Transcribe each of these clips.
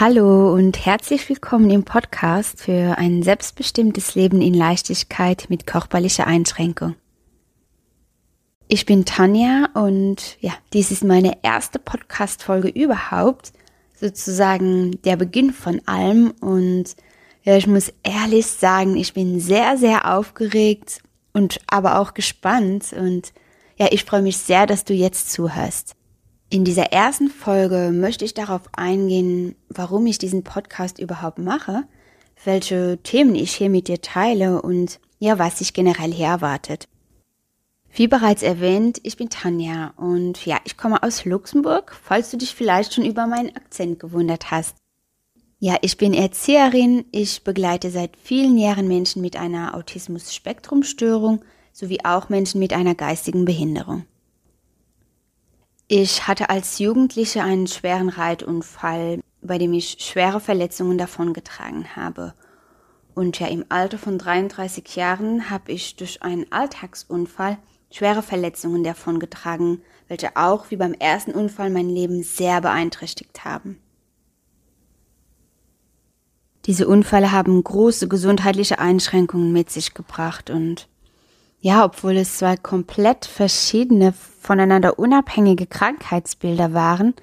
Hallo und herzlich willkommen im Podcast für ein selbstbestimmtes Leben in Leichtigkeit mit körperlicher Einschränkung. Ich bin Tanja und ja, dies ist meine erste Podcast-Folge überhaupt, sozusagen der Beginn von allem und ja, ich muss ehrlich sagen, ich bin sehr, sehr aufgeregt und aber auch gespannt und ja, ich freue mich sehr, dass du jetzt zuhörst. In dieser ersten Folge möchte ich darauf eingehen, warum ich diesen Podcast überhaupt mache, welche Themen ich hier mit dir teile und ja, was sich generell hier erwartet. Wie bereits erwähnt, ich bin Tanja und ja, ich komme aus Luxemburg, falls du dich vielleicht schon über meinen Akzent gewundert hast. Ja, ich bin Erzieherin, ich begleite seit vielen Jahren Menschen mit einer Autismus-Spektrum-Störung sowie auch Menschen mit einer geistigen Behinderung. Ich hatte als Jugendliche einen schweren Reitunfall, bei dem ich schwere Verletzungen davongetragen habe. Und ja, im Alter von 33 Jahren habe ich durch einen Alltagsunfall schwere Verletzungen davongetragen, welche auch wie beim ersten Unfall mein Leben sehr beeinträchtigt haben. Diese Unfälle haben große gesundheitliche Einschränkungen mit sich gebracht und ja, obwohl es zwei komplett verschiedene, voneinander unabhängige Krankheitsbilder waren,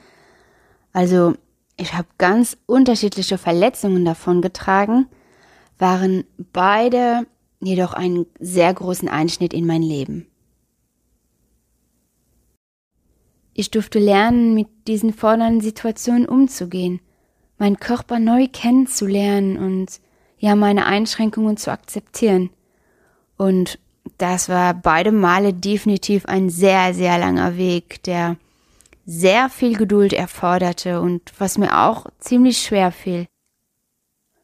also ich habe ganz unterschiedliche Verletzungen davon getragen, waren beide jedoch einen sehr großen Einschnitt in mein Leben. Ich durfte lernen, mit diesen fordernden Situationen umzugehen, meinen Körper neu kennenzulernen und ja meine Einschränkungen zu akzeptieren. Und das war beide Male definitiv ein sehr, sehr langer Weg, der sehr viel Geduld erforderte und was mir auch ziemlich schwer fiel.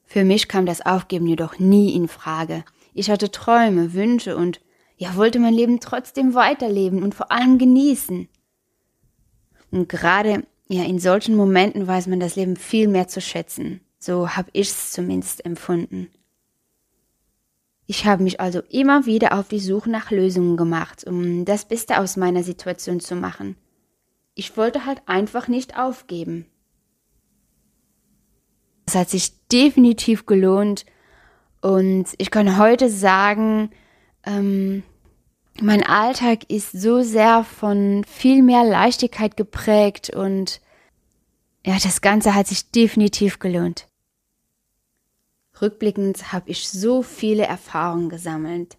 Für mich kam das Aufgeben jedoch nie in Frage. Ich hatte Träume, Wünsche und ja, wollte mein Leben trotzdem weiterleben und vor allem genießen. Und gerade ja, in solchen Momenten weiß man das Leben viel mehr zu schätzen. So habe ich es zumindest empfunden. Ich habe mich also immer wieder auf die Suche nach Lösungen gemacht, um das Beste aus meiner Situation zu machen. Ich wollte halt einfach nicht aufgeben. Es hat sich definitiv gelohnt und ich kann heute sagen, ähm, mein Alltag ist so sehr von viel mehr Leichtigkeit geprägt und ja, das Ganze hat sich definitiv gelohnt. Rückblickend habe ich so viele Erfahrungen gesammelt,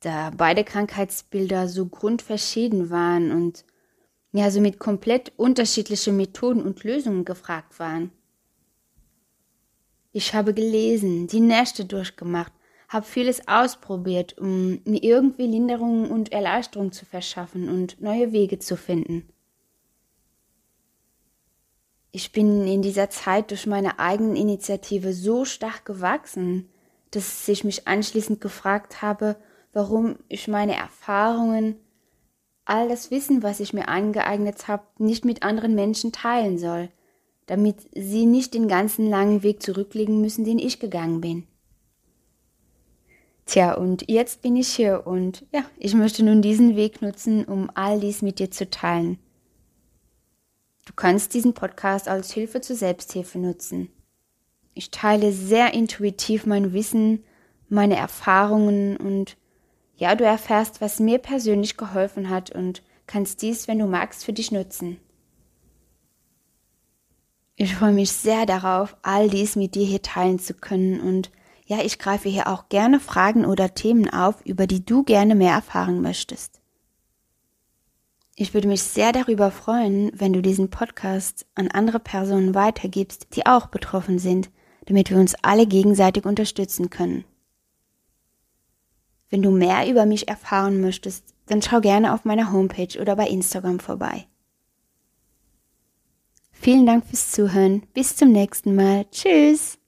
da beide Krankheitsbilder so grundverschieden waren und ja, somit komplett unterschiedliche Methoden und Lösungen gefragt waren. Ich habe gelesen, die Nächte durchgemacht, habe vieles ausprobiert, um mir irgendwie Linderung und Erleichterung zu verschaffen und neue Wege zu finden. Ich bin in dieser Zeit durch meine eigene Initiative so stark gewachsen, dass ich mich anschließend gefragt habe, warum ich meine Erfahrungen, all das Wissen, was ich mir angeeignet habe, nicht mit anderen Menschen teilen soll, damit sie nicht den ganzen langen Weg zurücklegen müssen, den ich gegangen bin. Tja, und jetzt bin ich hier und ja, ich möchte nun diesen Weg nutzen, um all dies mit dir zu teilen. Du kannst diesen Podcast als Hilfe zur Selbsthilfe nutzen. Ich teile sehr intuitiv mein Wissen, meine Erfahrungen und ja, du erfährst, was mir persönlich geholfen hat und kannst dies, wenn du magst, für dich nutzen. Ich freue mich sehr darauf, all dies mit dir hier teilen zu können und ja, ich greife hier auch gerne Fragen oder Themen auf, über die du gerne mehr erfahren möchtest. Ich würde mich sehr darüber freuen, wenn du diesen Podcast an andere Personen weitergibst, die auch betroffen sind, damit wir uns alle gegenseitig unterstützen können. Wenn du mehr über mich erfahren möchtest, dann schau gerne auf meiner Homepage oder bei Instagram vorbei. Vielen Dank fürs Zuhören. Bis zum nächsten Mal. Tschüss.